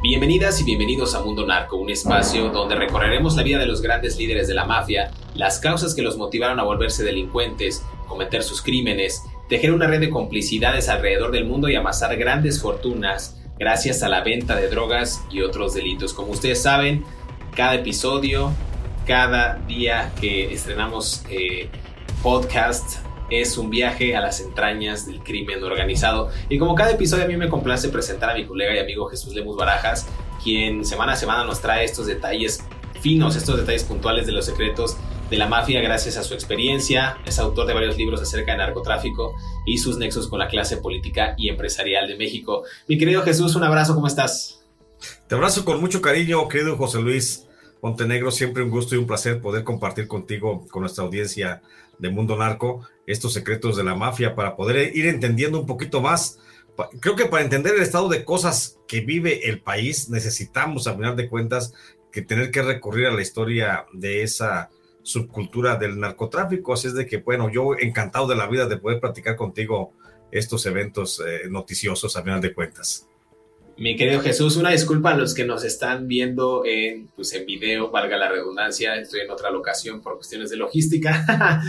Bienvenidas y bienvenidos a Mundo Narco, un espacio donde recorreremos la vida de los grandes líderes de la mafia, las causas que los motivaron a volverse delincuentes, cometer sus crímenes, tejer una red de complicidades alrededor del mundo y amasar grandes fortunas gracias a la venta de drogas y otros delitos. Como ustedes saben, cada episodio, cada día que estrenamos eh, podcast, es un viaje a las entrañas del crimen organizado. Y como cada episodio a mí me complace presentar a mi colega y amigo Jesús Lemus Barajas, quien semana a semana nos trae estos detalles finos, estos detalles puntuales de los secretos de la mafia gracias a su experiencia. Es autor de varios libros acerca de narcotráfico y sus nexos con la clase política y empresarial de México. Mi querido Jesús, un abrazo, ¿cómo estás? Te abrazo con mucho cariño, querido José Luis Montenegro. Siempre un gusto y un placer poder compartir contigo, con nuestra audiencia de Mundo Narco, estos secretos de la mafia para poder ir entendiendo un poquito más. Creo que para entender el estado de cosas que vive el país necesitamos, a final de cuentas, que tener que recurrir a la historia de esa subcultura del narcotráfico. Así es de que, bueno, yo encantado de la vida de poder platicar contigo estos eventos eh, noticiosos, a final de cuentas. Mi querido Jesús, una disculpa a los que nos están viendo en, pues en video, valga la redundancia, estoy en otra locación por cuestiones de logística.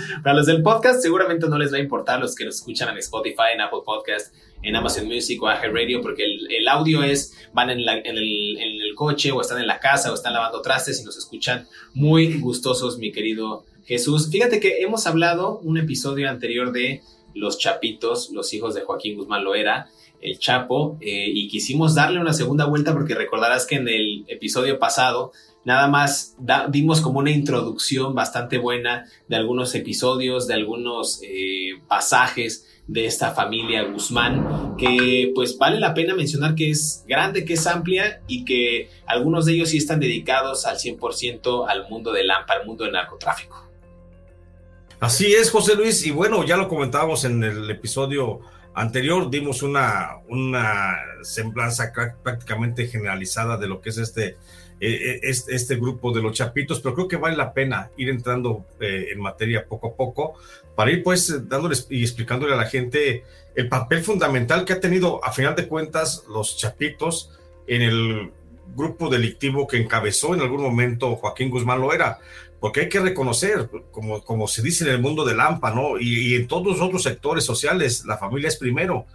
Para los del podcast seguramente no les va a importar los que nos escuchan en Spotify, en Apple Podcast, en Amazon Music o Aje Radio, porque el, audio es, van en, en, el, en el coche o están en la casa o están lavando trastes y nos escuchan muy gustosos, mi querido Jesús. Fíjate que hemos hablado un episodio anterior de Los Chapitos, los hijos de Joaquín Guzmán Loera el Chapo, eh, y quisimos darle una segunda vuelta porque recordarás que en el episodio pasado nada más dimos como una introducción bastante buena de algunos episodios, de algunos eh, pasajes de esta familia Guzmán, que pues vale la pena mencionar que es grande, que es amplia y que algunos de ellos sí están dedicados al 100% al mundo del AMPA, al mundo del narcotráfico. Así es, José Luis, y bueno, ya lo comentábamos en el episodio anterior dimos una, una semblanza prácticamente generalizada de lo que es este, eh, este, grupo de los chapitos, pero creo que vale la pena ir entrando eh, en materia poco a poco para ir pues dándoles y explicándole a la gente el papel fundamental que ha tenido a final de cuentas los chapitos en el grupo delictivo que encabezó en algún momento Joaquín Guzmán Loera porque hay que reconocer, como, como se dice en el mundo del AMPA, ¿no? Y, en todos los otros sectores sociales, la familia es primero.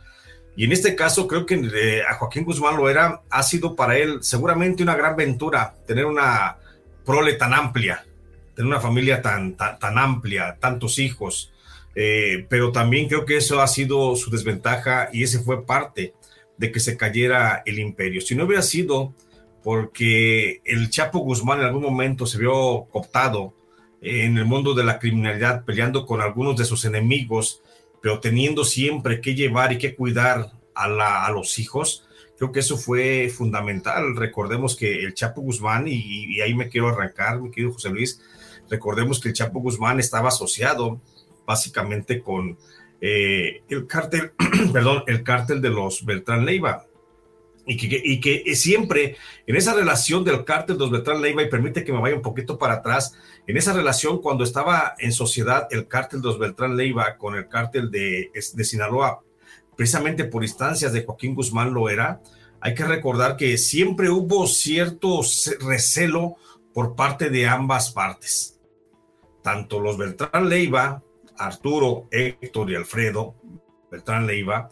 Y en este caso creo que eh, a Joaquín Guzmán Loera ha sido para él seguramente una gran ventura tener una prole tan amplia, tener una familia tan, tan, amplia, tantos hijos. Eh, pero también creo que eso ha sido su desventaja y ese fue parte de que se cayera el imperio. Si no hubiera sido porque el Chapo Guzmán en algún momento se vio cooptado en el mundo de la criminalidad, peleando con algunos de sus enemigos, pero teniendo siempre que llevar y que cuidar a, los hijos. Creo que eso fue fundamental. Recordemos que el Chapo Guzmán, y, ahí me quiero arrancar, mi querido José Luis, recordemos que el Chapo Guzmán estaba asociado básicamente con eh, el cártel, perdón, el cártel de los Beltrán Leiva y que, y que siempre en esa relación del cártel de los Beltrán Leiva, y permite que me vaya un poquito para atrás, en esa relación cuando estaba en sociedad el cártel de los Beltrán Leiva con el cártel de, de Sinaloa, precisamente por instancias de Joaquín Guzmán Loera, hay que recordar que siempre hubo cierto recelo por parte de ambas partes. Tanto los Beltrán Leiva, Arturo, Héctor y Alfredo Beltrán Leiva,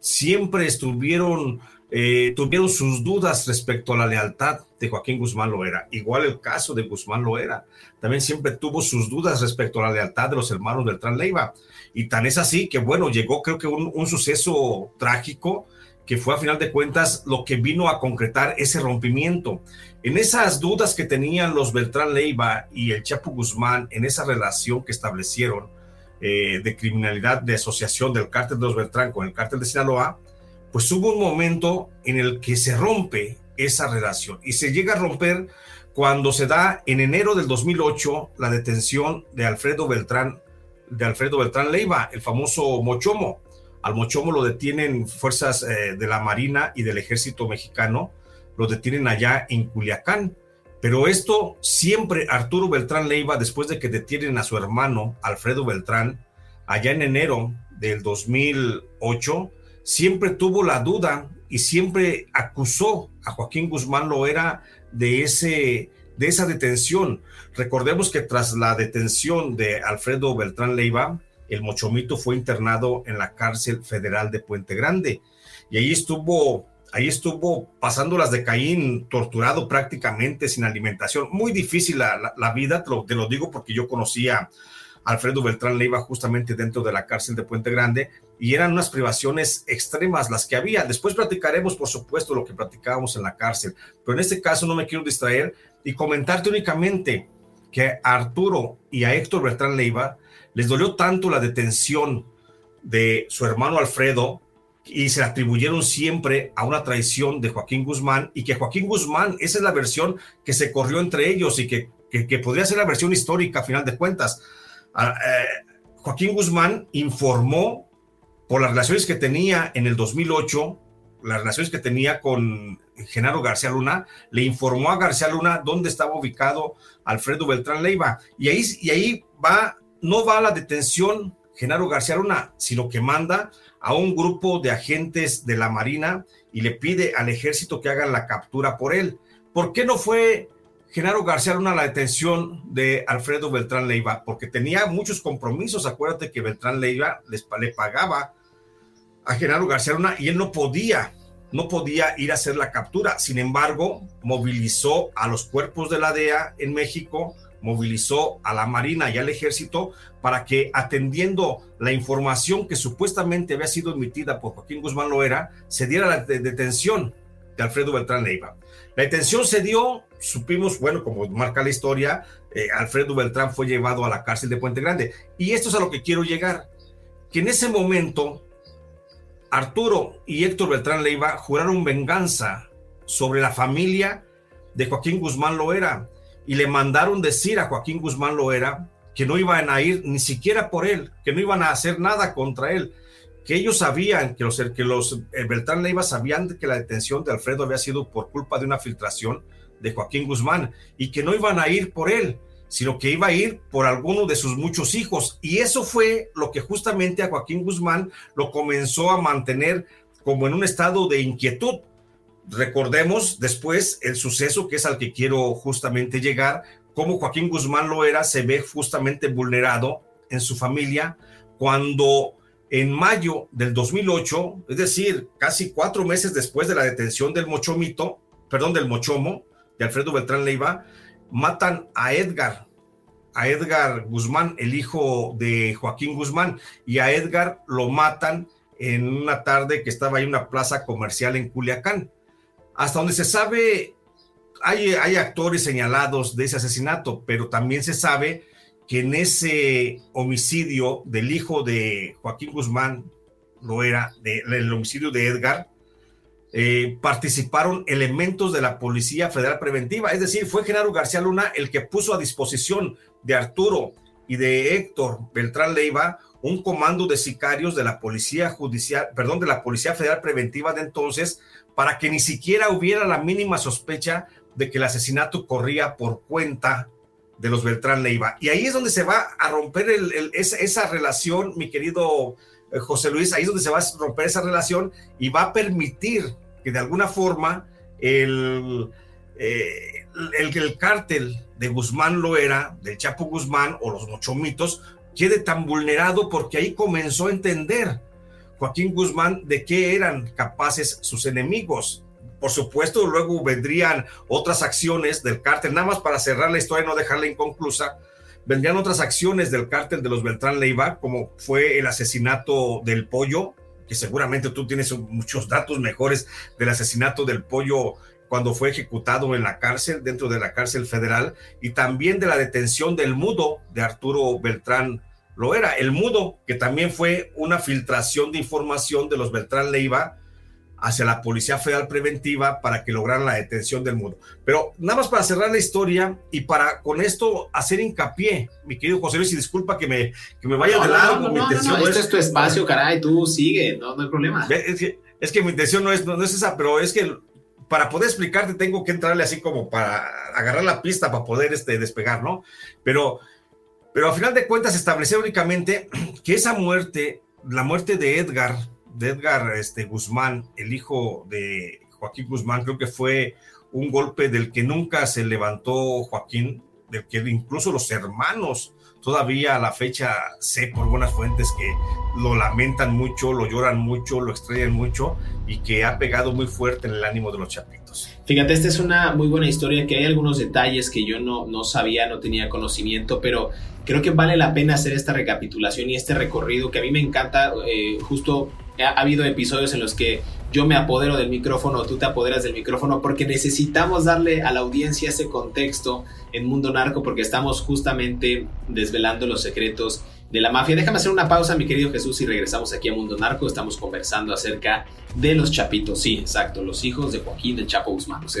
siempre estuvieron eh, tuvieron sus dudas respecto a la lealtad de Joaquín Guzmán Loera. Igual el caso de Guzmán Loera. También siempre tuvo sus dudas respecto a la lealtad de los hermanos Beltrán Leiva. Y tan es así que, bueno, llegó creo que un, suceso trágico que fue a final de cuentas lo que vino a concretar ese rompimiento. En esas dudas que tenían los Beltrán Leiva y el Chapo Guzmán en esa relación que establecieron eh, de criminalidad de asociación del cártel de los Beltrán con el cártel de Sinaloa, pues hubo un momento en el que se rompe esa relación y se llega a romper cuando se da en enero del 2008 la detención de Alfredo Beltrán, de Alfredo Beltrán Leiva, el famoso Mochomo. Al Mochomo lo detienen fuerzas eh, de la Marina y del Ejército Mexicano, lo detienen allá en Culiacán. Pero esto siempre Arturo Beltrán Leiva, después de que detienen a su hermano Alfredo Beltrán, allá en enero del 2008, siempre tuvo la duda y siempre acusó a Joaquín Guzmán Loera de, ese, de esa detención. Recordemos que tras la detención de Alfredo Beltrán Leiva, el Mochomito fue internado en la cárcel federal de Puente Grande y ahí estuvo ahí estuvo pasando las de Caín, torturado prácticamente, sin alimentación. Muy difícil la, vida, lo, te lo, digo porque yo conocía Alfredo Beltrán Leiva justamente dentro de la cárcel de Puente Grande y eran unas privaciones extremas las que había. Después platicaremos, por supuesto, lo que platicábamos en la cárcel, pero en este caso no me quiero distraer y comentarte únicamente que a Arturo y a Héctor Beltrán Leiva les dolió tanto la detención de su hermano Alfredo y se atribuyeron siempre a una traición de Joaquín Guzmán y que Joaquín Guzmán, esa es la versión que se corrió entre ellos y que, que, que podría ser la versión histórica a final de cuentas Joaquín Guzmán informó por las relaciones que tenía en el 2008, las relaciones que tenía con Genaro García Luna, le informó a García Luna dónde estaba ubicado Alfredo Beltrán Leiva. Y ahí, y ahí va, no va a la detención Genaro García Luna, sino que manda a un grupo de agentes de la Marina y le pide al ejército que hagan la captura por él. ¿Por qué no fue Genaro García Luna la detención de Alfredo Beltrán Leiva, porque tenía muchos compromisos. Acuérdate que Beltrán Leiva les, le pagaba a Genaro García Luna y él no podía, no podía ir a hacer la captura. Sin embargo, movilizó a los cuerpos de la DEA en México, movilizó a la Marina y al Ejército para que, atendiendo la información que supuestamente había sido emitida por Joaquín Guzmán Loera, se diera la detención de Alfredo Beltrán Leiva. La detención se dio, supimos, bueno, como marca la historia, eh, Alfredo Beltrán fue llevado a la cárcel de Puente Grande. Y esto es a lo que quiero llegar, que en ese momento Arturo y Héctor Beltrán Leiva juraron venganza sobre la familia de Joaquín Guzmán Loera y le mandaron decir a Joaquín Guzmán Loera que no iban a ir ni siquiera por él, que no iban a hacer nada contra él, que ellos sabían, que los, que los eh, Beltrán Leiva sabían que la detención de Alfredo había sido por culpa de una filtración de Joaquín Guzmán y que no iban a ir por él, sino que iba a ir por alguno de sus muchos hijos. Y eso fue lo que justamente a Joaquín Guzmán lo comenzó a mantener como en un estado de inquietud. Recordemos después el suceso que es al que quiero justamente llegar, cómo Joaquín Guzmán lo era, se ve justamente vulnerado en su familia cuando en mayo del 2008, es decir, casi cuatro meses después de la detención del Mochomito, perdón, del Mochomo, de Alfredo Beltrán Leiva, matan a Edgar, a Edgar Guzmán, el hijo de Joaquín Guzmán, y a Edgar lo matan en una tarde que estaba ahí en una plaza comercial en Culiacán. Hasta donde se sabe, hay, hay actores señalados de ese asesinato, pero también se sabe que en ese homicidio del hijo de Joaquín Guzmán, lo era, del homicidio de Edgar, eh, participaron elementos de la Policía Federal Preventiva, es decir, fue Genaro García Luna el que puso a disposición de Arturo y de Héctor Beltrán Leiva un comando de sicarios de la Policía Judicial, perdón, de la Policía Federal Preventiva de entonces para que ni siquiera hubiera la mínima sospecha de que el asesinato corría por cuenta de los Beltrán Leiva. Y ahí es donde se va a romper esa, relación, mi querido eh, José Luis, ahí es donde se va a romper esa relación y va a permitir que de alguna forma el, eh, el, el, cártel de Guzmán Loera, del Chapo Guzmán o los Mochomitos, quede tan vulnerado porque ahí comenzó a entender Joaquín Guzmán de qué eran capaces sus enemigos. Por supuesto, luego vendrían otras acciones del cártel, nada más para cerrar la historia y no dejarla inconclusa, vendrían otras acciones del cártel de los Beltrán Leiva, como fue el asesinato del pollo, que seguramente tú tienes muchos datos mejores del asesinato del pollo cuando fue ejecutado en la cárcel, dentro de la cárcel federal, y también de la detención del mudo de Arturo Beltrán lo era. El mudo, que también fue una filtración de información de los Beltrán Leiva hacia la Policía Federal Preventiva para que lograran la detención del mudo. Pero nada más para cerrar la historia y para con esto hacer hincapié, mi querido José Luis, y disculpa que me, que me vaya de lado. No, no, no, este es tu espacio, caray, tú sigue, no, no hay problema. Es que, es que mi intención no es, no, es esa, pero es que para poder explicarte tengo que entrarle así como para agarrar la pista para poder este, despegar, ¿no? Pero pero a final de cuentas estableció únicamente que esa muerte, la muerte de Edgar, de Edgar este, Guzmán, el hijo de Joaquín Guzmán, creo que fue un golpe del que nunca se levantó Joaquín, del que incluso los hermanos todavía a la fecha sé por buenas fuentes que lo lamentan mucho, lo lloran mucho, lo extrañan mucho y que ha pegado muy fuerte en el ánimo de los chapitos. Fíjate, esta es una muy buena historia que hay algunos detalles que yo no, no sabía, no tenía conocimiento, pero creo que vale la pena hacer esta recapitulación y este recorrido que a mí me encanta. Eh, justo ha, habido episodios en los que yo me apodero del micrófono, tú te apoderas del micrófono, porque necesitamos darle a la audiencia ese contexto en Mundo Narco, porque estamos justamente desvelando los secretos de la mafia. Déjame hacer una pausa, mi querido Jesús, y regresamos aquí a Mundo Narco. Estamos conversando acerca de los Chapitos. Sí, exacto, los hijos de Joaquín del Chapo Guzmán. No se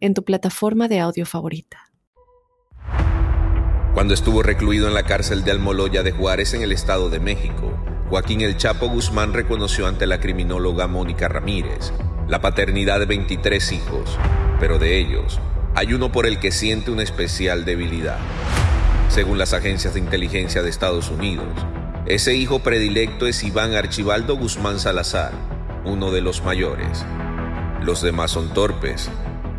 en tu plataforma de audio favorita. Cuando estuvo recluido en la cárcel de Almoloya de Juárez en el Estado de México, Joaquín El Chapo Guzmán reconoció ante la criminóloga Mónica Ramírez la paternidad de 23 hijos, pero de ellos hay uno por el que siente una especial debilidad. Según las agencias de inteligencia de Estados Unidos, ese hijo predilecto es Iván Archibaldo Guzmán Salazar, uno de los mayores. Los demás son torpes,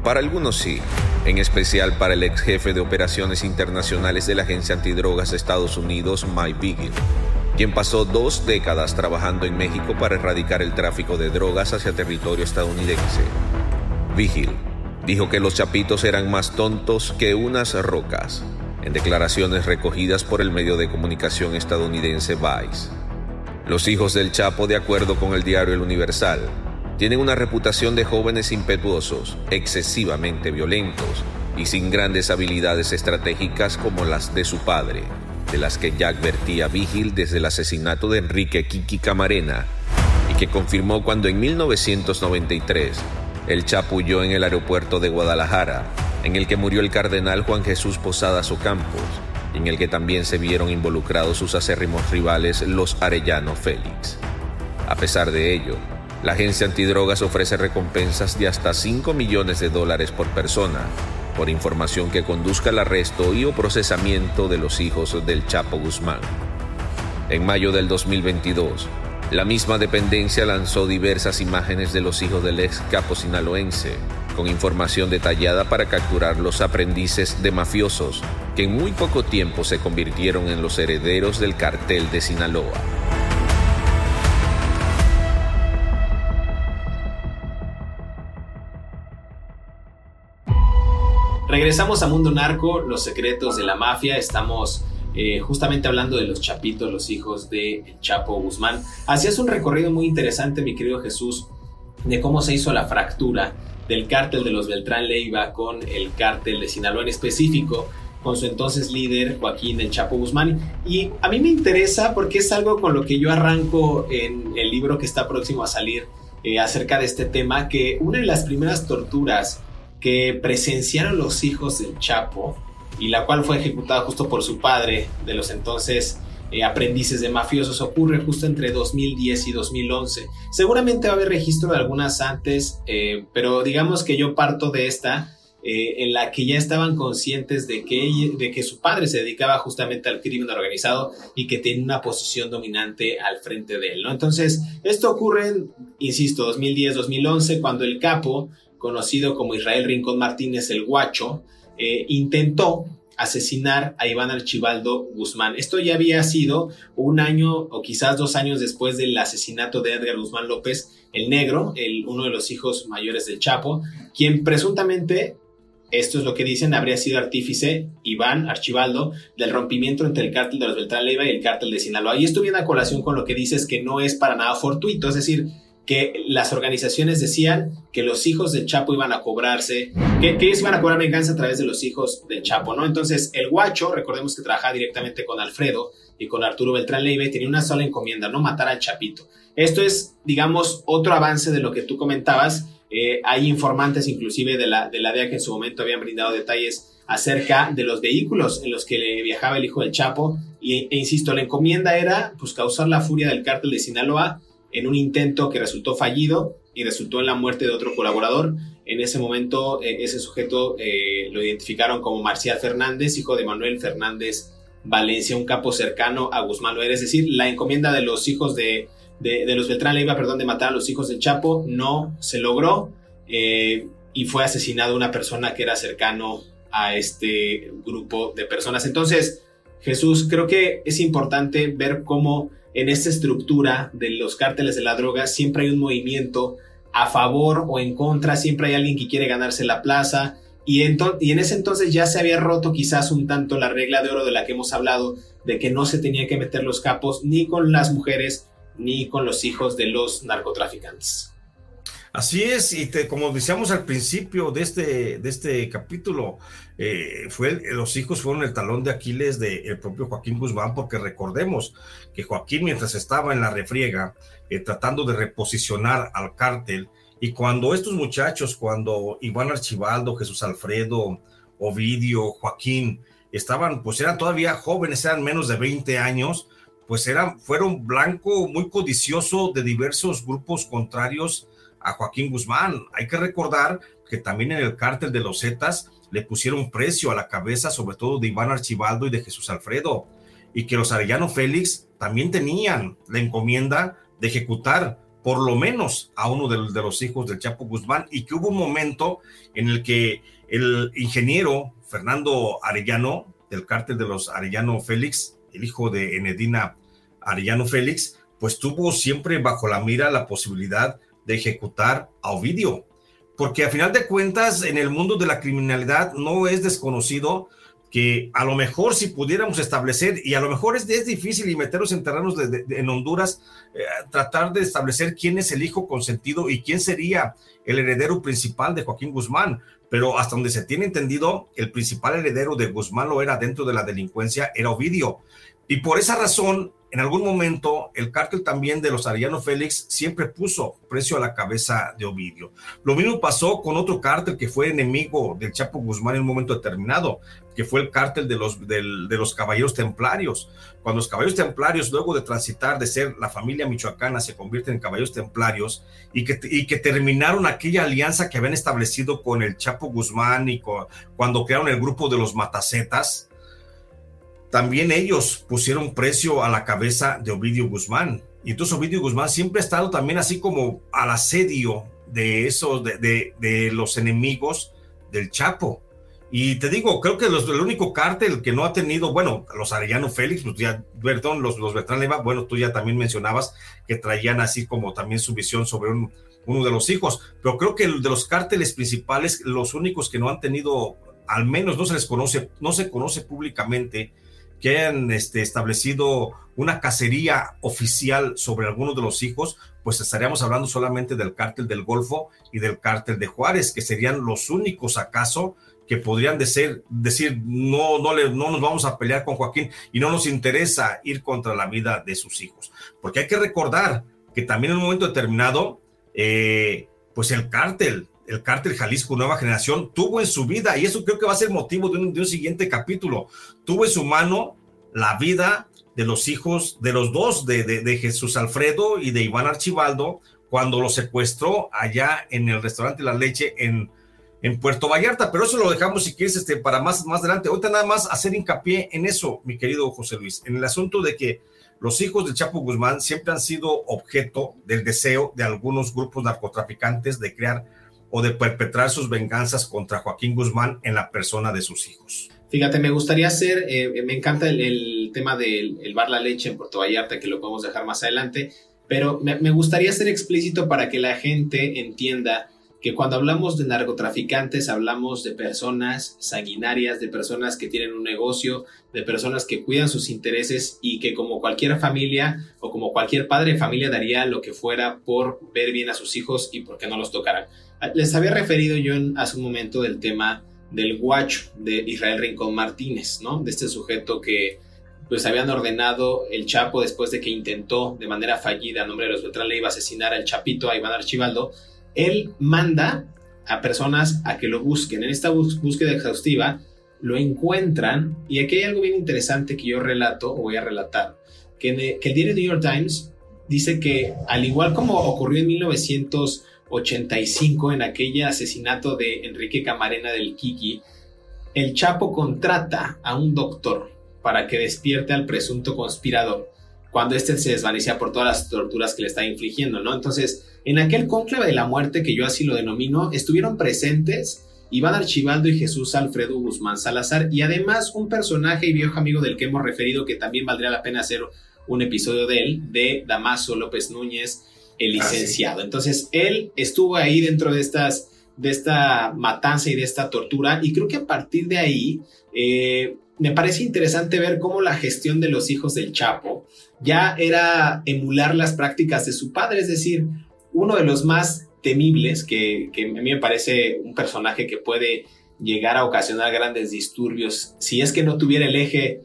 para algunos sí, en especial para el ex jefe de operaciones internacionales de la Agencia Antidrogas de Estados Unidos, Mike Vigil, quien pasó dos décadas trabajando en México para erradicar el tráfico de drogas hacia territorio estadounidense. Vigil dijo que los chapitos eran más tontos que unas rocas, en declaraciones recogidas por el medio de comunicación estadounidense Vice. Los hijos del Chapo, de acuerdo con el diario El Universal, tienen una reputación de jóvenes impetuosos, excesivamente violentos y sin grandes habilidades estratégicas como las de su padre, de las que Jack advertía Vigil desde el asesinato de Enrique Kiki Camarena y que confirmó cuando en 1993 el huyó en el aeropuerto de Guadalajara, en el que murió el cardenal Juan Jesús Posadas Ocampos en el que también se vieron involucrados sus acérrimos rivales los Arellano Félix. A pesar de ello, la agencia antidrogas ofrece recompensas de hasta 5 millones de dólares por persona por información que conduzca al arresto y o procesamiento de los hijos del Chapo Guzmán. En mayo del 2022, la misma dependencia lanzó diversas imágenes de los hijos del ex capo sinaloense, con información detallada para capturar los aprendices de mafiosos que en muy poco tiempo se convirtieron en los herederos del cartel de Sinaloa. Regresamos a Mundo Narco, los secretos de la mafia. Estamos eh, justamente hablando de los chapitos, los hijos de Chapo Guzmán. Hacías un recorrido muy interesante, mi querido Jesús, de cómo se hizo la fractura del cártel de los Beltrán Leiva con el cártel de Sinaloa en específico, con su entonces líder Joaquín El Chapo Guzmán. Y a mí me interesa porque es algo con lo que yo arranco en el libro que está próximo a salir eh, acerca de este tema, que una de las primeras torturas que presenciaron los hijos del Chapo y la cual fue ejecutada justo por su padre de los entonces eh, aprendices de mafiosos ocurre justo entre 2010 y 2011. Seguramente va a haber registro de algunas antes, eh, pero digamos que yo parto de esta eh, en la que ya estaban conscientes de que, de que su padre se dedicaba justamente al crimen organizado y que tenía una posición dominante al frente de él, ¿no? Entonces, esto ocurre, insisto, 2010-2011, cuando el capo, conocido como Israel Rincón Martínez el Guacho, eh, intentó asesinar a Iván Archibaldo Guzmán. Esto ya había sido un año o quizás dos años después del asesinato de Edgar Guzmán López, el negro, el, uno de los hijos mayores del Chapo, quien presuntamente esto es lo que dicen, habría sido artífice Iván Archibaldo del rompimiento entre el cártel de los Beltrán Leiva y el cártel de Sinaloa. Y esto viene a colación con lo que dices que no es para nada fortuito, es decir, que las organizaciones decían que los hijos del Chapo iban a cobrarse, que, ellos iban a cobrar venganza a través de los hijos del Chapo, ¿no? Entonces, el guacho, recordemos que trabajaba directamente con Alfredo y con Arturo Beltrán Leiva y tenía una sola encomienda, no matar al Chapito. Esto es, digamos, otro avance de lo que tú comentabas eh, hay informantes inclusive de la, de la DEA que en su momento habían brindado detalles acerca de los vehículos en los que viajaba el hijo del Chapo. Y, e insisto, la encomienda era pues, causar la furia del cártel de Sinaloa en un intento que resultó fallido y resultó en la muerte de otro colaborador. En ese momento, eh, ese sujeto eh, lo identificaron como Marcial Fernández, hijo de Manuel Fernández Valencia, un capo cercano a Guzmán Loera. Es decir, la encomienda de los hijos de de, los Beltrán Leiva, perdón, de matar a los hijos del Chapo, no se logró eh, y fue asesinado una persona que era cercano a este grupo de personas. Entonces, Jesús, creo que es importante ver cómo en esta estructura de los cárteles de la droga siempre hay un movimiento a favor o en contra, siempre hay alguien que quiere ganarse la plaza. Y, y en ese entonces ya se había roto quizás un tanto la regla de oro de la que hemos hablado, de que no se tenía que meter los capos ni con las mujeres ni con los hijos de los narcotraficantes. Así es, y como decíamos al principio de este, de este capítulo, eh, fue los hijos fueron el talón de Aquiles del propio Joaquín Guzmán, porque recordemos que Joaquín mientras estaba en la refriega, eh, tratando de reposicionar al cártel, y cuando estos muchachos, cuando Iván Archibaldo, Jesús Alfredo, Ovidio, Joaquín, estaban, pues eran todavía jóvenes, eran menos de 20 años, pues eran, fueron blanco muy codicioso de diversos grupos contrarios a Joaquín Guzmán. Hay que recordar que también en el cártel de los Zetas le pusieron precio a la cabeza, sobre todo de Iván Archibaldo y de Jesús Alfredo, y que los Arellano Félix también tenían la encomienda de ejecutar por lo menos a uno de, los hijos del Chapo Guzmán, y que hubo un momento en el que el ingeniero Fernando Arellano, del cártel de los Arellano Félix, el hijo de Enedina Arellano Félix, pues tuvo siempre bajo la mira la posibilidad de ejecutar a Ovidio, porque a final de cuentas en el mundo de la criminalidad no es desconocido que a lo mejor si pudiéramos establecer, y a lo mejor es, es difícil y meternos en terrenos de, en Honduras, eh, tratar de establecer quién es el hijo consentido y quién sería el heredero principal de Joaquín Guzmán, pero hasta donde se tiene entendido, el principal heredero de Guzmán lo era dentro de la delincuencia, era Ovidio. Y por esa razón, en algún momento, el cártel también de los Arellano Félix siempre puso precio a la cabeza de Ovidio. Lo mismo pasó con otro cártel que fue enemigo del Chapo Guzmán en un momento determinado, que fue el cártel de los, de los Caballeros Templarios. Cuando los Caballeros Templarios, luego de transitar de ser la familia michoacana, se convierten en Caballeros Templarios y que, y que terminaron aquella alianza que habían establecido con el Chapo Guzmán y cuando crearon el grupo de los Matacetas, también ellos pusieron precio a la cabeza de Ovidio Guzmán. Y entonces Ovidio Guzmán siempre ha estado también así como al asedio de esos, de, de, los enemigos del Chapo. Y te digo, creo que los, el único cártel que no ha tenido, bueno, los Arellano Félix, pues ya, perdón, los, los Beltrán Leva, bueno, tú ya también mencionabas que traían así como también su visión sobre uno de los hijos, pero creo que de los cárteles principales, los únicos que no han tenido, al menos no se les conoce, no se conoce públicamente que hayan este, establecido una cacería oficial sobre algunos de los hijos, pues estaríamos hablando solamente del cártel del Golfo y del cártel de Juárez, que serían los únicos acaso que podrían decir, decir no, no, le, no nos vamos a pelear con Joaquín y no nos interesa ir contra la vida de sus hijos. Porque hay que recordar que también en un momento determinado, eh, pues el cártel, el cártel Jalisco Nueva Generación, tuvo en su vida, y eso creo que va a ser motivo de un, de un siguiente capítulo, tuvo en su mano la vida de los hijos, de los dos, de, de, Jesús Alfredo y de Iván Archibaldo, cuando lo secuestró allá en el restaurante La Leche en en Puerto Vallarta, pero eso lo dejamos si quieres este, para más, más adelante. Ahorita nada más hacer hincapié en eso, mi querido José Luis, en el asunto de que los hijos de Chapo Guzmán siempre han sido objeto del deseo de algunos grupos narcotraficantes de crear o de perpetrar sus venganzas contra Joaquín Guzmán en la persona de sus hijos. Fíjate, me gustaría hacer, eh, me encanta el, tema del el bar La Leche en Puerto Vallarta, que lo podemos dejar más adelante, pero me, me gustaría ser explícito para que la gente entienda que cuando hablamos de narcotraficantes hablamos de personas sanguinarias, de personas que tienen un negocio, de personas que cuidan sus intereses y que como cualquier familia o como cualquier padre de familia daría lo que fuera por ver bien a sus hijos y por qué no los tocaran. Les había referido yo hace un momento del tema del guacho de Israel Rincón Martínez, ¿no? De este sujeto que pues habían ordenado el Chapo después de que intentó de manera fallida a nombre de los Beltrán Leiva asesinar al Chapito, a Iván Archibaldo, él manda a personas a que lo busquen. En esta búsqueda exhaustiva lo encuentran y aquí hay algo bien interesante que yo relato o voy a relatar, que, el, diario New York Times dice que al igual como ocurrió en 1985 en aquel asesinato de Enrique Camarena del Kiki, el Chapo contrata a un doctor para que despierte al presunto conspirador cuando éste se desvanecía por todas las torturas que le está infligiendo, ¿no? Entonces, en aquel cónclave de la muerte, que yo así lo denomino, estuvieron presentes Iván Archibaldo y Jesús Alfredo Guzmán Salazar, y además un personaje y viejo amigo del que hemos referido, que también valdría la pena hacer un episodio de él, de Damaso López Núñez, el licenciado. Entonces, él estuvo ahí dentro de estas de esta matanza y de esta tortura, y creo que a partir de ahí eh, me parece interesante ver cómo la gestión de los hijos del Chapo ya era emular las prácticas de su padre, es decir, uno de los más temibles, que, a mí me parece un personaje que puede llegar a ocasionar grandes disturbios, si es que no tuviera el eje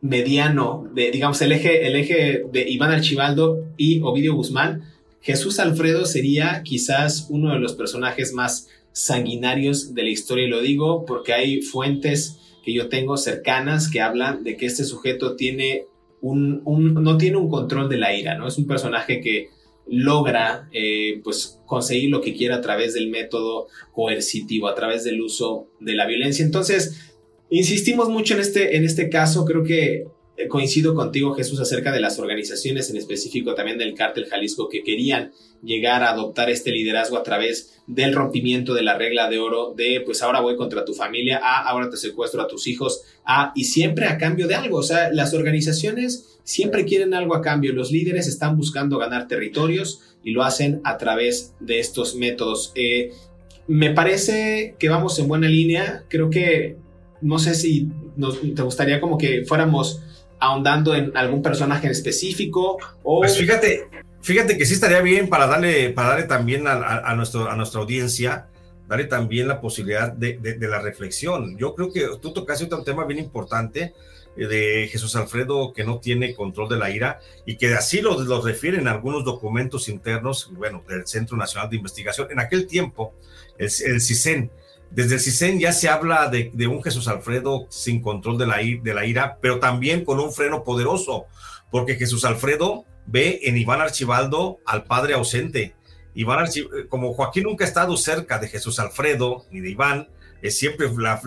mediano, de, digamos, el eje, el eje de Iván Archibaldo y Ovidio Guzmán, Jesús Alfredo sería quizás uno de los personajes más sanguinarios de la historia, y lo digo porque hay fuentes que yo tengo cercanas que hablan de que este sujeto tiene un, no tiene un control de la ira, ¿no? Es un personaje que logra eh, pues conseguir lo que quiera a través del método coercitivo, a través del uso de la violencia. Entonces, insistimos mucho en este, en este caso, creo que coincido contigo, Jesús, acerca de las organizaciones, en específico también del cártel Jalisco, que querían llegar a adoptar este liderazgo a través del rompimiento de la regla de oro de, pues ahora voy contra tu familia, ah, ahora te secuestro a tus hijos, ah, y siempre a cambio de algo. O sea, las organizaciones siempre quieren algo a cambio. Los líderes están buscando ganar territorios y lo hacen a través de estos métodos. Eh, me parece que vamos en buena línea. Creo que, no sé si nos, te gustaría como que fuéramos ahondando en algún personaje en específico o... Pues fíjate, fíjate que sí estaría bien para darle, para darle también a, nuestro, a nuestra audiencia, darle también la posibilidad de, de, la reflexión. Yo creo que tú tocaste un tema bien importante eh, de Jesús Alfredo que no tiene control de la ira y que así lo, lo refieren algunos documentos internos, bueno, del Centro Nacional de Investigación. En aquel tiempo, el, el CISEN, desde el ya se habla de, un Jesús Alfredo sin control de la, ira, pero también con un freno poderoso, porque Jesús Alfredo ve en Iván Archibaldo al padre ausente. Iván como Joaquín nunca ha estado cerca de Jesús Alfredo ni de Iván, es siempre la,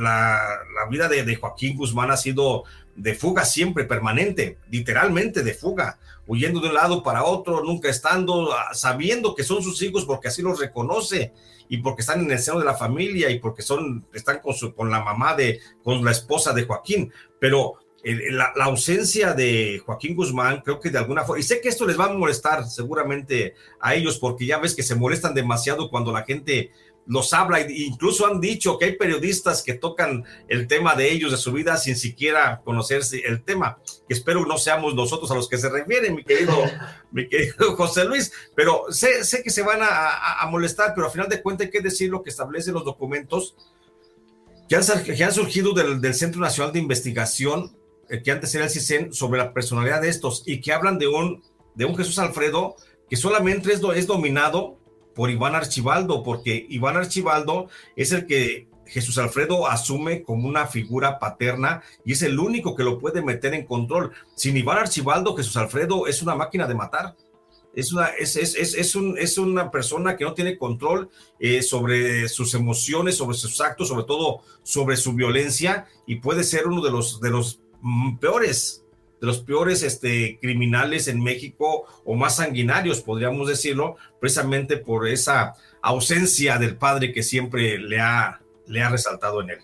vida de, Joaquín Guzmán ha sido de fuga siempre, permanente, literalmente de fuga, huyendo de un lado para otro, nunca estando, ah, sabiendo que son sus hijos porque así los reconoce y porque están en el seno de la familia y porque son, están con, su, con la mamá de, con la esposa de Joaquín, pero la, la, ausencia de Joaquín Guzmán, creo que de alguna forma, y sé que esto les va a molestar seguramente a ellos, porque ya ves que se molestan demasiado cuando la gente los habla e incluso han dicho que hay periodistas que tocan el tema de ellos, de su vida, sin siquiera conocerse el tema. Que espero no seamos nosotros a los que se refieren, mi querido, mi querido José Luis, pero sé, sé que se van a, molestar, pero al final de cuentas hay que decir lo que establecen los documentos que han, que han surgido del, del, Centro Nacional de Investigación, eh, que antes era el CISEN, sobre la personalidad de estos y que hablan de un, de un Jesús Alfredo que solamente es, es dominado por Iván Archibaldo, porque Iván Archibaldo es el que Jesús Alfredo asume como una figura paterna y es el único que lo puede meter en control. Sin Iván Archibaldo, Jesús Alfredo es una máquina de matar. Es una, es, es, es, un, es una persona que no tiene control eh, sobre sus emociones, sobre sus actos, sobre todo sobre su violencia y puede ser uno de los, de los mm, peores de los peores este, criminales en México o más sanguinarios, podríamos decirlo, precisamente por esa ausencia del padre que siempre le ha, le ha resaltado en él.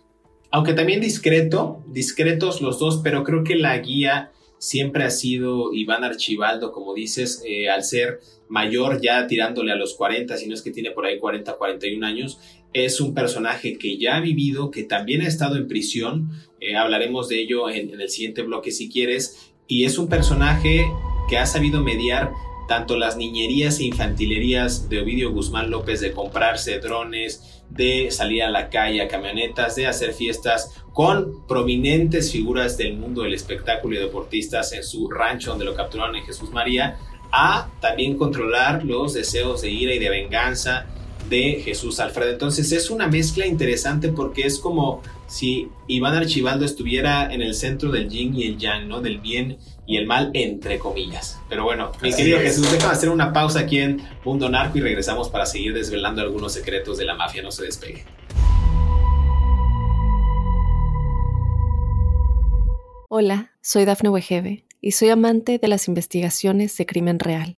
Aunque también discreto, discretos los dos, pero creo que la guía siempre ha sido Iván Archibaldo, como dices, eh, al ser mayor, ya tirándole a los 40, si no es que tiene por ahí 40, 41 años, es un personaje que ya ha vivido, que también ha estado en prisión, eh, hablaremos de ello en, en el siguiente bloque si quieres, y es un personaje que ha sabido mediar tanto las niñerías e infantilerías de Ovidio Guzmán López de comprarse drones, de salir a la calle a camionetas, de hacer fiestas con prominentes figuras del mundo del espectáculo y deportistas en su rancho donde lo capturaron en Jesús María, a también controlar los deseos de ira y de venganza de Jesús Alfredo. Entonces es una mezcla interesante porque es como si Iván Archibaldo estuviera en el centro del yin y el yang, ¿no? Del bien y el mal, entre comillas. Pero bueno, mi querido Jesús, déjame hacer una pausa aquí en Mundo Narco y regresamos para seguir desvelando algunos secretos de la mafia. No se despegue. Hola, soy Dafne Wegebe y soy amante de las investigaciones de crimen real.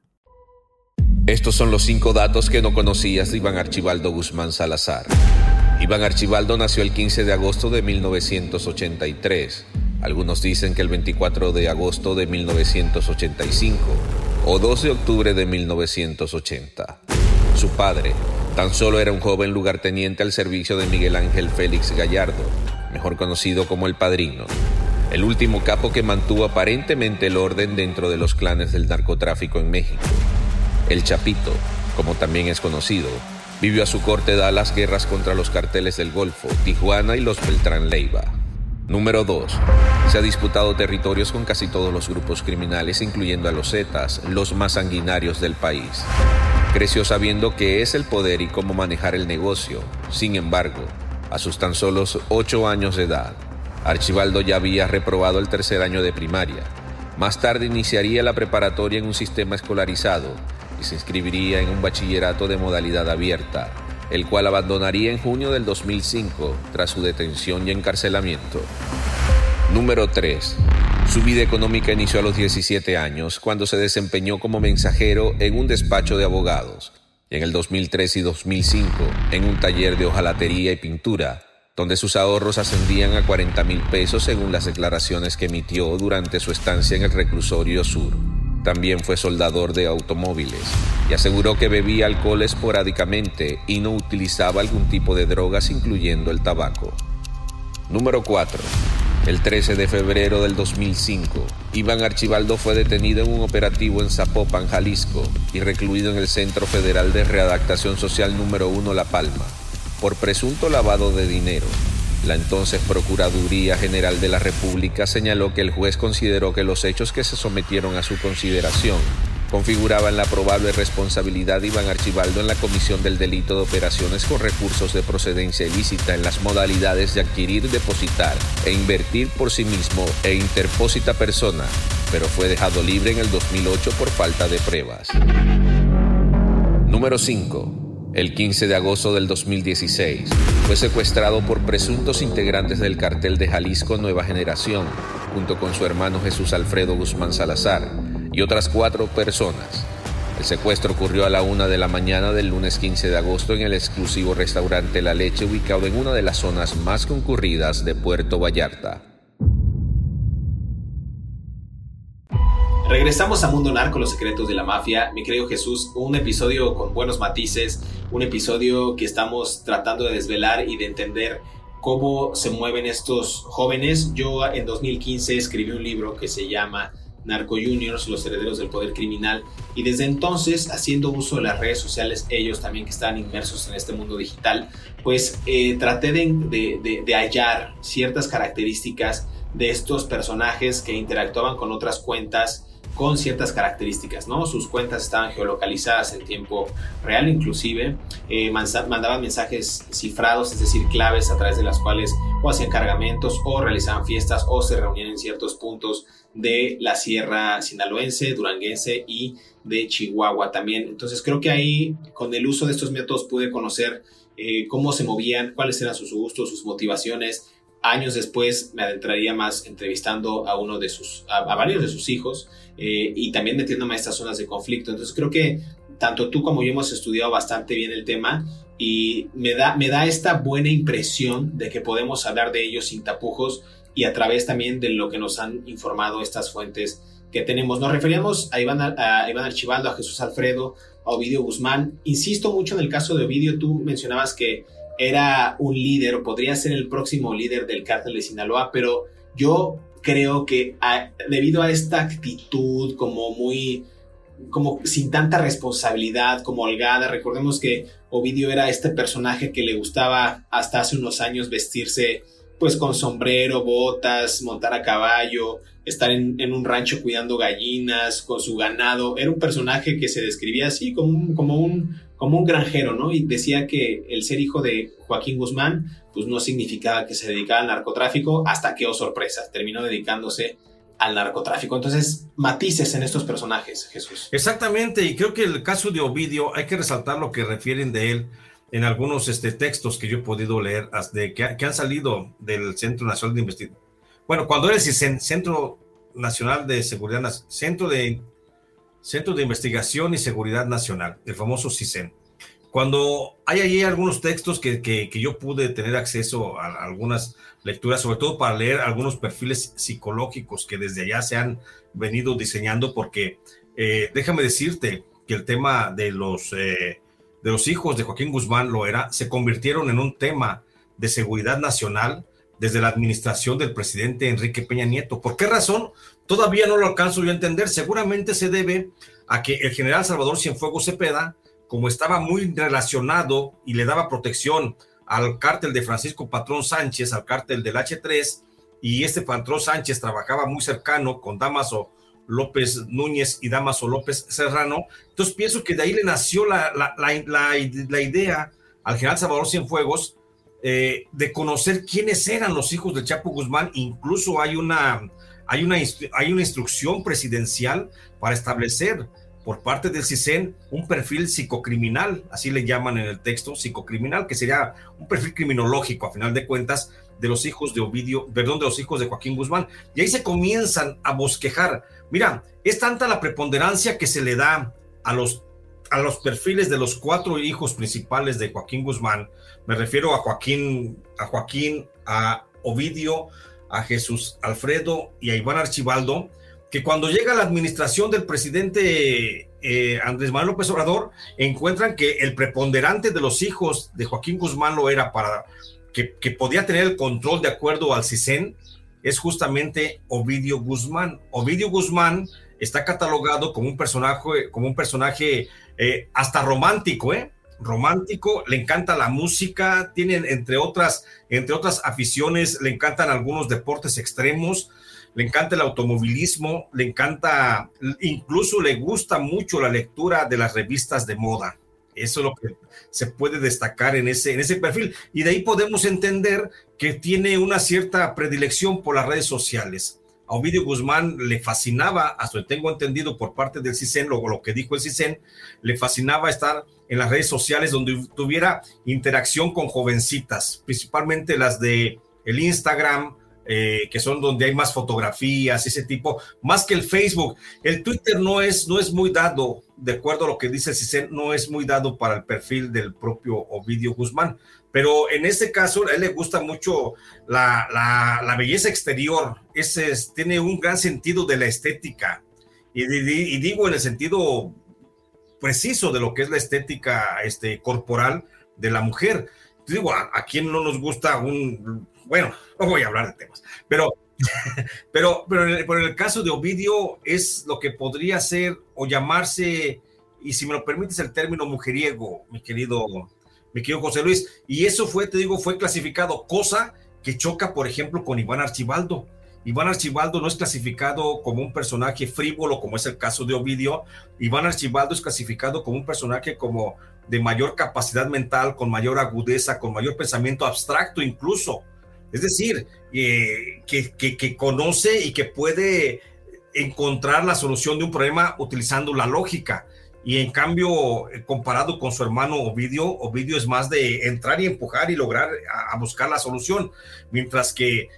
Estos son los cinco datos que no conocías de Iván Archibaldo Guzmán Salazar. Iván Archibaldo nació el 15 de agosto de 1983. Algunos dicen que el 24 de agosto de 1985 o 12 de octubre de 1980. Su padre tan solo era un joven lugarteniente al servicio de Miguel Ángel Félix Gallardo, mejor conocido como el Padrino, el último capo que mantuvo aparentemente el orden dentro de los clanes del narcotráfico en México. El Chapito, como también es conocido, vivió a su corte edad las guerras contra los carteles del Golfo, Tijuana y los Beltrán Leiva. Número 2. Se ha disputado territorios con casi todos los grupos criminales, incluyendo a los Zetas, los más sanguinarios del país. Creció sabiendo qué es el poder y cómo manejar el negocio. Sin embargo, a sus tan solos 8 años de edad, Archibaldo ya había reprobado el tercer año de primaria. Más tarde iniciaría la preparatoria en un sistema escolarizado se inscribiría en un bachillerato de modalidad abierta, el cual abandonaría en junio del 2005 tras su detención y encarcelamiento. Número 3. Su vida económica inició a los 17 años, cuando se desempeñó como mensajero en un despacho de abogados, y en el 2003 y 2005 en un taller de hojalatería y pintura, donde sus ahorros ascendían a 40 mil pesos según las declaraciones que emitió durante su estancia en el reclusorio sur. También fue soldador de automóviles y aseguró que bebía alcohol esporádicamente y no utilizaba algún tipo de drogas incluyendo el tabaco. Número 4. El 13 de febrero del 2005, Iván Archibaldo fue detenido en un operativo en Zapopan, Jalisco, y recluido en el Centro Federal de Readaptación Social número 1 La Palma, por presunto lavado de dinero la entonces Procuraduría General de la República señaló que el juez consideró que los hechos que se sometieron a su consideración configuraban la probable responsabilidad de Iván Archibaldo en la comisión del delito de operaciones con recursos de procedencia ilícita en las modalidades de adquirir, depositar e invertir por sí mismo e interpósita persona, pero fue dejado libre en el 2008 por falta de pruebas. Número 5. El 15 de agosto del 2016 fue secuestrado por presuntos integrantes del cartel de Jalisco Nueva Generación, junto con su hermano Jesús Alfredo Guzmán Salazar y otras cuatro personas. El secuestro ocurrió a la una de la mañana del lunes 15 de agosto en el exclusivo restaurante La Leche ubicado en una de las zonas más concurridas de Puerto Vallarta. Regresamos a Mundo Narco, los secretos de la mafia. Mi querido Jesús, un episodio con buenos matices, un episodio que estamos tratando de desvelar y de entender cómo se mueven estos jóvenes. Yo en 2015 escribí un libro que se llama Narco Juniors, los herederos del poder criminal, y desde entonces, haciendo uso de las redes sociales, ellos también que están inmersos en este mundo digital, pues eh, traté de, de hallar ciertas características de estos personajes que interactuaban con otras cuentas con ciertas características, ¿no? Sus cuentas estaban geolocalizadas en tiempo real, inclusive eh, mandaban mensajes cifrados, es decir, claves a través de las cuales o hacían cargamentos o realizaban fiestas o se reunían en ciertos puntos de la sierra sinaloense, duranguense y de Chihuahua también. Entonces creo que ahí con el uso de estos métodos pude conocer eh, cómo se movían, cuáles eran sus gustos, sus motivaciones, años después me adentraría más entrevistando a uno de sus, a, varios de sus hijos eh, y también metiéndome a estas zonas de conflicto. Entonces creo que tanto tú como yo hemos estudiado bastante bien el tema y me da, me da esta buena impresión de que podemos hablar de ellos sin tapujos y a través también de lo que nos han informado estas fuentes que tenemos. Nos referíamos a Iván, a Iván Archibaldo, a Jesús Alfredo, a Ovidio Guzmán. Insisto mucho en el caso de Ovidio, tú mencionabas que era un líder podría ser el próximo líder del cártel de Sinaloa, pero yo creo que debido a esta actitud como muy como sin tanta responsabilidad, como holgada. Recordemos que Ovidio era este personaje que le gustaba hasta hace unos años vestirse pues con sombrero, botas, montar a caballo, estar en, un rancho cuidando gallinas, con su ganado. Era un personaje que se describía así como como un como un granjero, ¿no? Y decía que el ser hijo de Joaquín Guzmán, pues no significaba que se dedicara al narcotráfico, hasta que, oh sorpresa, terminó dedicándose al narcotráfico. Entonces, matices en estos personajes, Jesús. Exactamente, y creo que el caso de Ovidio, hay que resaltar lo que refieren de él en algunos este, textos que yo he podido leer, de, que, han salido del Centro Nacional de Investigación. Bueno, cuando eres Centro Nacional de Seguridad, Centro de Centro de Investigación y Seguridad Nacional, el famoso CISEN. Cuando hay allí algunos textos que, que, yo pude tener acceso a, algunas lecturas, sobre todo para leer algunos perfiles psicológicos que desde allá se han venido diseñando, porque eh, déjame decirte que el tema de los, eh, de los hijos de Joaquín Guzmán lo era, se convirtieron en un tema de seguridad nacional desde la administración del presidente Enrique Peña Nieto. ¿Por qué razón? Todavía no lo alcanzo yo a entender. Seguramente se debe a que el general Salvador Cienfuegos Cepeda, como estaba muy relacionado y le daba protección al cártel de Francisco Patrón Sánchez, al cártel del H3, y este Patrón Sánchez trabajaba muy cercano con Damaso López Núñez y Damaso López Serrano. Entonces pienso que de ahí le nació la, la, la, la idea al general Salvador Cienfuegos eh, de conocer quiénes eran los hijos de Chapo Guzmán. Incluso hay una, hay una, hay una instrucción presidencial para establecer por parte del CISEN un perfil psicocriminal, así le llaman en el texto, psicocriminal, que sería un perfil criminológico, a final de cuentas, de los hijos de Ovidio, perdón, de los hijos de Joaquín Guzmán. Y ahí se comienzan a bosquejar. Mira, es tanta la preponderancia que se le da a los a los perfiles de los cuatro hijos principales de Joaquín Guzmán, me refiero a Joaquín, a Joaquín, a Ovidio, a Jesús Alfredo y a Iván Archibaldo, que cuando llega la administración del presidente eh, Andrés Manuel López Obrador, encuentran que el preponderante de los hijos de Joaquín Guzmán lo era para que, que podía tener el control de acuerdo al CISEN, es justamente Ovidio Guzmán. Ovidio Guzmán está catalogado como un personaje, como un personaje eh, hasta romántico, ¿eh? Romántico, le encanta la música, tiene entre otras, entre otras aficiones, le encantan algunos deportes extremos, le encanta el automovilismo, le encanta, incluso le gusta mucho la lectura de las revistas de moda. Eso es lo que se puede destacar en ese, en ese perfil. Y de ahí podemos entender que tiene una cierta predilección por las redes sociales. a Ovidio Guzmán le fascinaba, hasta tengo entendido por parte del CISEN, lo, lo que dijo el CISEN, le fascinaba estar en las redes sociales donde tuviera interacción con jovencitas, principalmente las de el Instagram, eh, que son donde hay más fotografías, ese tipo, más que el Facebook. El Twitter no es, no es muy dado, de acuerdo a lo que dice Cicen, no es muy dado para el perfil del propio Ovidio Guzmán. Pero en este caso, a él le gusta mucho la, la, belleza exterior, ese tiene un gran sentido de la estética. Y, y, digo en el sentido preciso de lo que es la estética este, corporal de la mujer. Digo, ¿a, a quién no nos gusta un bueno, no voy a hablar de temas, pero, pero, pero, en el, caso de Ovidio es lo que podría ser o llamarse, y si me lo permites el término mujeriego, mi querido, mi querido José Luis, y eso fue, te digo, fue clasificado, cosa que choca, por ejemplo, con Iván Archibaldo. Iván Archibaldo no es clasificado como un personaje frívolo, como es el caso de Ovidio. Iván Archibaldo es clasificado como un personaje como de mayor capacidad mental, con mayor agudeza, con mayor pensamiento abstracto incluso. Es decir, eh, que, conoce y que puede encontrar la solución de un problema utilizando la lógica. Y en cambio, eh, comparado con su hermano Ovidio, Ovidio es más de entrar y empujar y lograr a, buscar la solución, mientras que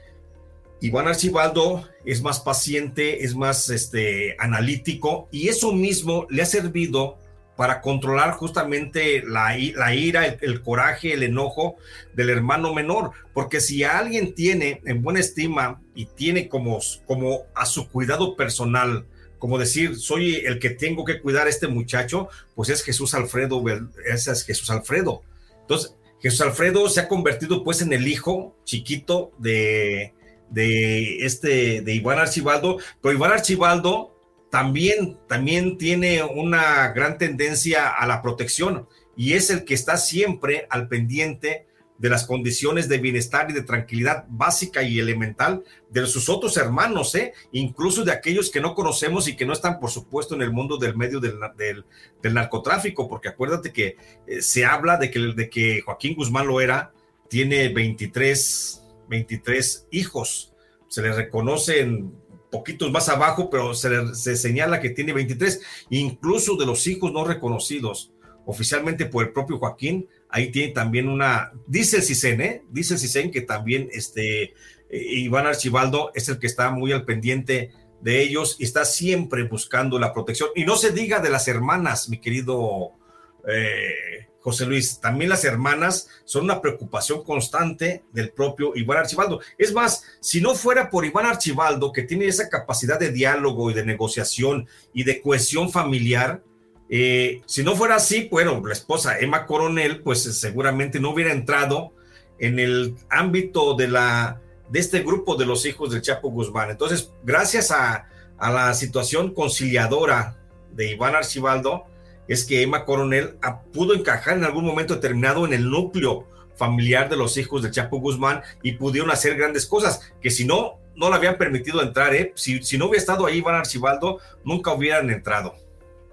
Iván Archibaldo es más paciente, es más este, analítico y eso mismo le ha servido para controlar justamente la, ira, el, coraje, el enojo del hermano menor. Porque si alguien tiene en buena estima y tiene como, como a su cuidado personal, como decir, soy el que tengo que cuidar a este muchacho, pues es Jesús Alfredo, ese es Jesús Alfredo. Entonces, Jesús Alfredo se ha convertido pues en el hijo chiquito de, de este, de Iván Archibaldo, pero Iván Archibaldo también, también tiene una gran tendencia a la protección y es el que está siempre al pendiente de las condiciones de bienestar y de tranquilidad básica y elemental de sus otros hermanos, ¿eh? incluso de aquellos que no conocemos y que no están, por supuesto, en el mundo del medio del, narcotráfico, porque acuérdate que eh, se habla de que, de que Joaquín Guzmán lo era, tiene 23, 23 hijos, se le reconocen poquitos más abajo, pero se, señala que tiene 23, incluso de los hijos no reconocidos oficialmente por el propio Joaquín, ahí tiene también una, dice el CISEN, ¿eh? dice el CISEN que también este, eh, Iván Archibaldo es el que está muy al pendiente de ellos y está siempre buscando la protección. Y no se diga de las hermanas, mi querido eh, José Luis, también las hermanas son una preocupación constante del propio Iván Archibaldo. Es más, si no fuera por Iván Archibaldo, que tiene esa capacidad de diálogo y de negociación y de cohesión familiar, eh, si no fuera así, bueno, la esposa Emma Coronel, pues seguramente no hubiera entrado en el ámbito de la de este grupo de los hijos del Chapo Guzmán. Entonces, gracias a, a la situación conciliadora de Iván Archibaldo, es que Emma Coronel pudo encajar en algún momento determinado en el núcleo familiar de los hijos de Chapo Guzmán y pudieron hacer grandes cosas que si no, no le habían permitido entrar, ¿eh? si, si no hubiera estado ahí Iván Archibaldo, nunca hubieran entrado.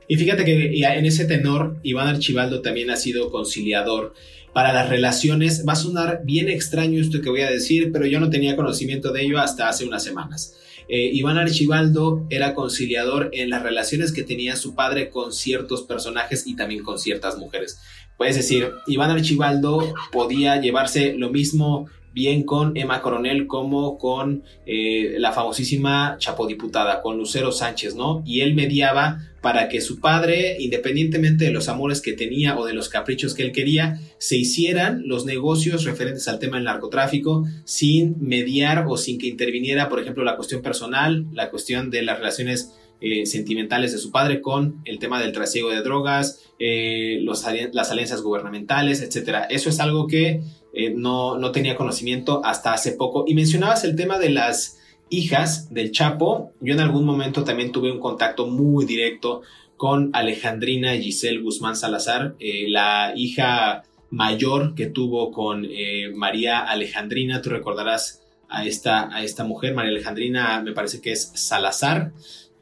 Y fíjate que en ese tenor, Iván Archibaldo también ha sido conciliador para las relaciones. Va a sonar bien extraño esto que voy a decir, pero yo no tenía conocimiento de ello hasta hace unas semanas. Eh, Iván Archibaldo era conciliador en las relaciones que tenía su padre con ciertos personajes y también con ciertas mujeres. Puedes decir, Iván Archibaldo podía llevarse lo mismo bien con Emma Coronel como con eh, la famosísima chapodiputada, con Lucero Sánchez, ¿no? Y él mediaba para que su padre, independientemente de los amores que tenía o de los caprichos que él quería, se hicieran los negocios referentes al tema del narcotráfico sin mediar o sin que interviniera, por ejemplo, la cuestión personal, la cuestión de las relaciones eh, sentimentales de su padre con el tema del trasiego de drogas, eh, las alianzas gubernamentales, etc. Eso es algo que eh, no, no tenía conocimiento hasta hace poco. Y mencionabas el tema de las hijas del Chapo. Yo en algún momento también tuve un contacto muy directo con Alejandrina Giselle Guzmán Salazar, la hija mayor que tuvo con María Alejandrina. Tú recordarás a esta, a esta mujer, María Alejandrina, me parece que es Salazar.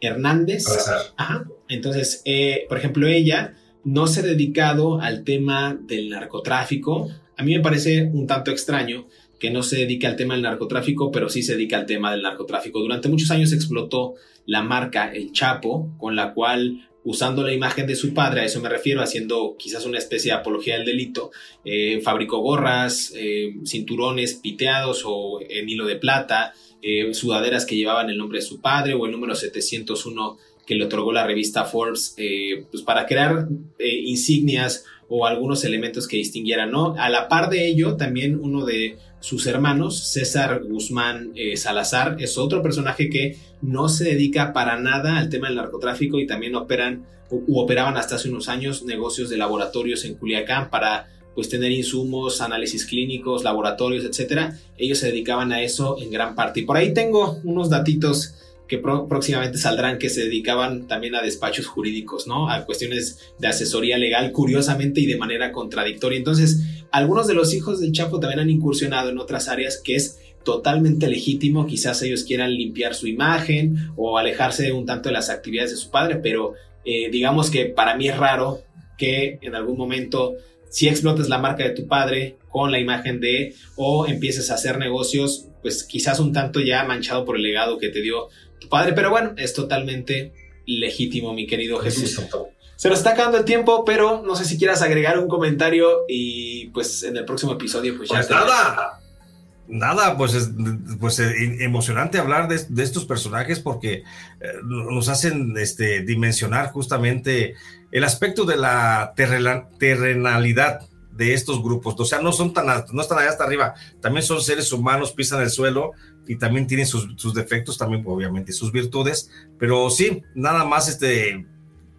Hernández. Ajá. Entonces, eh, por ejemplo, ella no se ha dedicado al tema del narcotráfico. A mí me parece un tanto extraño que no se dedica al tema del narcotráfico, pero sí se dedica al tema del narcotráfico. Durante muchos años explotó la marca El Chapo, con la cual usando la imagen de su padre, a eso me refiero, haciendo quizás una especie de apología del delito, eh, fabricó gorras, eh, cinturones piteados o en hilo de plata, eh, sudaderas que llevaban el nombre de su padre o el número 701 que le otorgó la revista Forbes, pues para crear insignias o algunos elementos que distinguieran, ¿no? A la par de ello, también uno de sus hermanos, César Guzmán eh, Salazar, es otro personaje que no se dedica para nada al tema del narcotráfico y también operan u, operaban hasta hace unos años negocios de laboratorios en Culiacán para pues tener insumos, análisis clínicos, laboratorios, etcétera. Ellos se dedicaban a eso en gran parte. Y por ahí tengo unos datitos que próximamente saldrán que se dedicaban también a despachos jurídicos, ¿no? A cuestiones de asesoría legal, curiosamente y de manera contradictoria. Entonces, algunos de los hijos del Chapo también han incursionado en otras áreas que es totalmente legítimo, quizás ellos quieran limpiar su imagen o alejarse un tanto de las actividades de su padre, pero eh, digamos que para mí es raro que en algún momento si explotes la marca de tu padre con la imagen de o empieces a hacer negocios pues quizás un tanto ya manchado por el legado que te dio padre, pero bueno, es totalmente legítimo, mi querido Jesús. Se nos está acabando el tiempo, pero no sé si quieras agregar un comentario y pues en el próximo episodio pues ya... Pues nada, nada, pues es pues, eh, emocionante hablar de, estos personajes porque eh, nos hacen este, dimensionar justamente el aspecto de la terrenalidad de estos grupos. O sea, no son tan no están allá hasta arriba, también son seres humanos, pisan el suelo y también tienen sus, defectos, también obviamente sus virtudes, pero sí, nada más este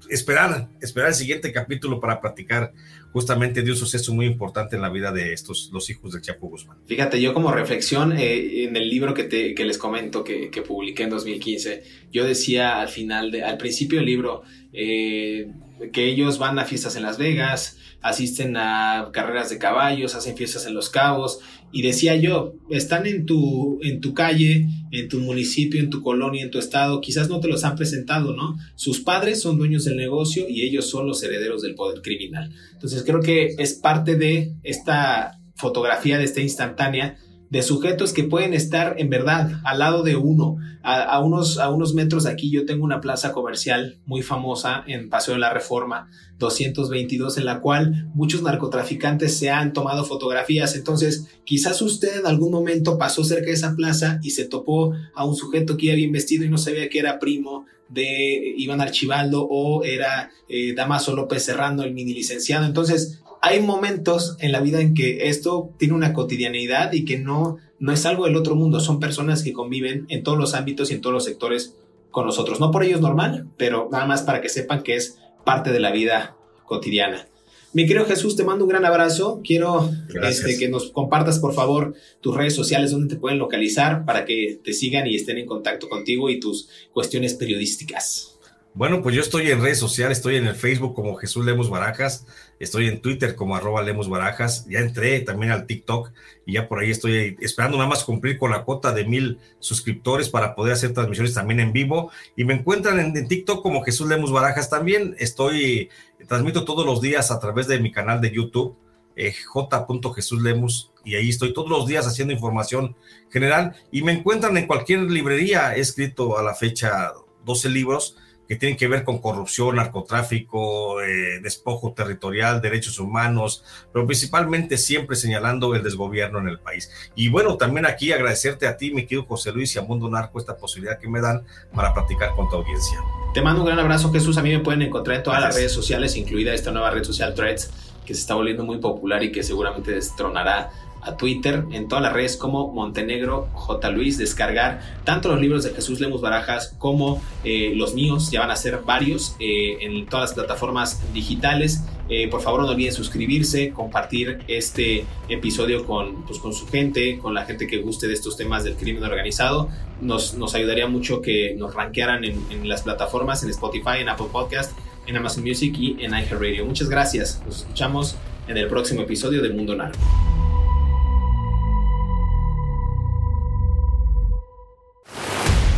esperar, esperar el siguiente capítulo para platicar justamente de un suceso muy importante en la vida de estos, los hijos del Chapo Guzmán. Fíjate, yo como reflexión eh, en el libro que, te, que les comento que, que, publiqué en 2015, yo decía al final, de, al principio del libro, eh, que ellos van a fiestas en Las Vegas, asisten a carreras de caballos, hacen fiestas en Los Cabos, y decía yo, están en tu, en tu calle, en tu municipio, en tu colonia, en tu estado, quizás no te los han presentado, ¿no? Sus padres son dueños del negocio y ellos son los herederos del poder criminal. Entonces creo que es parte de esta fotografía, de esta instantánea, de sujetos que pueden estar en verdad al lado de uno. A, unos, a unos metros de aquí yo tengo una plaza comercial muy famosa en Paseo de la Reforma 222 en la cual muchos narcotraficantes se han tomado fotografías. Entonces quizás usted en algún momento pasó cerca de esa plaza y se topó a un sujeto que iba bien vestido y no sabía que era primo de Iván Archibaldo o era eh, Damaso López Serrano, el mini licenciado. Entonces, hay momentos en la vida en que esto tiene una cotidianidad y que no, no es algo del otro mundo, son personas que conviven en todos los ámbitos y en todos los sectores con nosotros. No por ello es normal, pero nada más para que sepan que es parte de la vida cotidiana. Mi querido Jesús, te mando un gran abrazo. Quiero este, que nos compartas, por favor, tus redes sociales donde te pueden localizar para que te sigan y estén en contacto contigo y tus cuestiones periodísticas. Bueno, pues yo estoy en redes sociales, estoy en el Facebook como Jesús Lemos Barajas, estoy en Twitter como arroba Lemos Barajas, ya entré también al TikTok y ya por ahí estoy esperando nada más cumplir con la cuota de mil suscriptores para poder hacer transmisiones también en vivo y me encuentran en, TikTok como Jesús Lemos Barajas también, estoy, transmito todos los días a través de mi canal de YouTube, eh, J. Jesús Lemos y ahí estoy todos los días haciendo información general y me encuentran en cualquier librería, he escrito a la fecha 12 libros, que tienen que ver con corrupción, narcotráfico, eh, despojo territorial, derechos humanos, pero principalmente siempre señalando el desgobierno en el país. Y bueno, también aquí agradecerte a ti, mi querido José Luis y a Mundo Narco, esta posibilidad que me dan para platicar con tu audiencia. Te mando un gran abrazo, Jesús. A mí me pueden encontrar en todas las redes sociales, incluida esta nueva red social Threads, que se está volviendo muy popular y que seguramente destronará a Twitter, en todas las redes como Montenegro J. Luis, descargar tanto los libros de Jesús Lemus Barajas como eh, los míos, ya van a ser varios eh, en todas las plataformas digitales. Eh, por favor, no olviden suscribirse, compartir este episodio con, pues, con su gente, con la gente que guste de estos temas del crimen organizado. Nos, nos ayudaría mucho que nos rankearan en, en las plataformas, en Spotify, en Apple Podcast, en Amazon Music y en iHeartRadio. Muchas gracias. Nos escuchamos en el próximo episodio de Mundo Narco.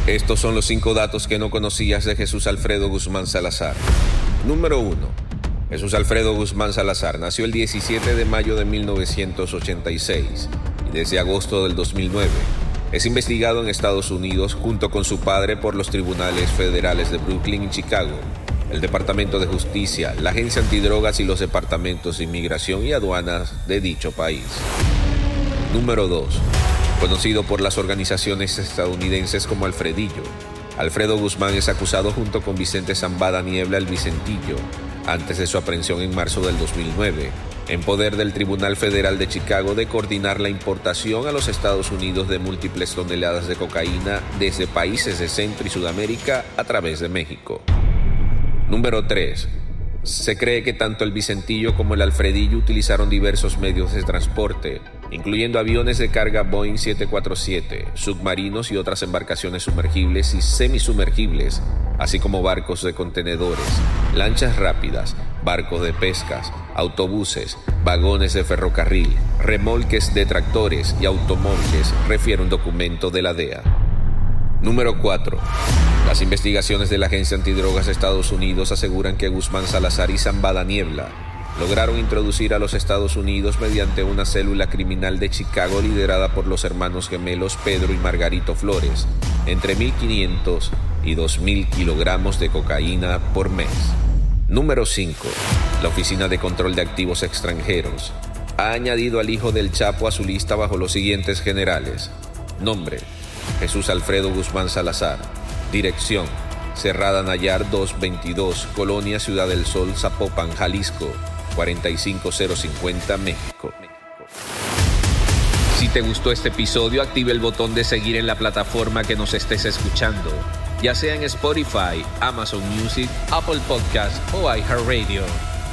Estos son los cinco datos que no conocías de Jesús Alfredo Guzmán Salazar. Número 1. Jesús Alfredo Guzmán Salazar nació el 17 de mayo de 1986 y desde agosto del 2009 es investigado en Estados Unidos junto con su padre por los tribunales federales de Brooklyn y Chicago, el Departamento de Justicia, la Agencia Antidrogas y los departamentos de Inmigración y Aduanas de dicho país. Número 2. Conocido por las organizaciones estadounidenses como Alfredillo. Alfredo Guzmán es acusado junto con Vicente Zambada Niebla el Vicentillo, antes de su aprehensión en marzo del 2009, en poder del Tribunal Federal de Chicago de coordinar la importación a los Estados Unidos de múltiples toneladas de cocaína desde países de Centro y Sudamérica a través de México. Número 3. Se cree que tanto el Vicentillo como el Alfredillo utilizaron diversos medios de transporte, incluyendo aviones de carga Boeing 747, submarinos y otras embarcaciones sumergibles y semisumergibles, así como barcos de contenedores, lanchas rápidas, barcos de pescas, autobuses, vagones de ferrocarril, remolques de tractores y automóviles, refiere un documento de la DEA. Número 4. Las investigaciones de la Agencia Antidrogas de Estados Unidos aseguran que Guzmán Salazar y Zambada Niebla lograron introducir a los Estados Unidos mediante una célula criminal de Chicago liderada por los hermanos gemelos Pedro y Margarito Flores entre 1.500 y 2.000 kilogramos de cocaína por mes. Número 5. La Oficina de Control de Activos Extranjeros ha añadido al hijo del Chapo a su lista bajo los siguientes generales. Nombre. Jesús Alfredo Guzmán Salazar. Dirección. Cerrada Nayar 222, Colonia Ciudad del Sol, Zapopan, Jalisco, 45050, México. Si te gustó este episodio, active el botón de seguir en la plataforma que nos estés escuchando, ya sea en Spotify, Amazon Music, Apple Podcast o iHeartRadio.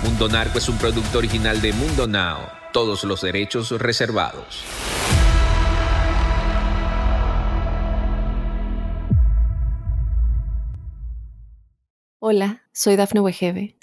Mundo Narco es un producto original de Mundo Now, todos los derechos reservados. Hola, soy Dafne Wegebe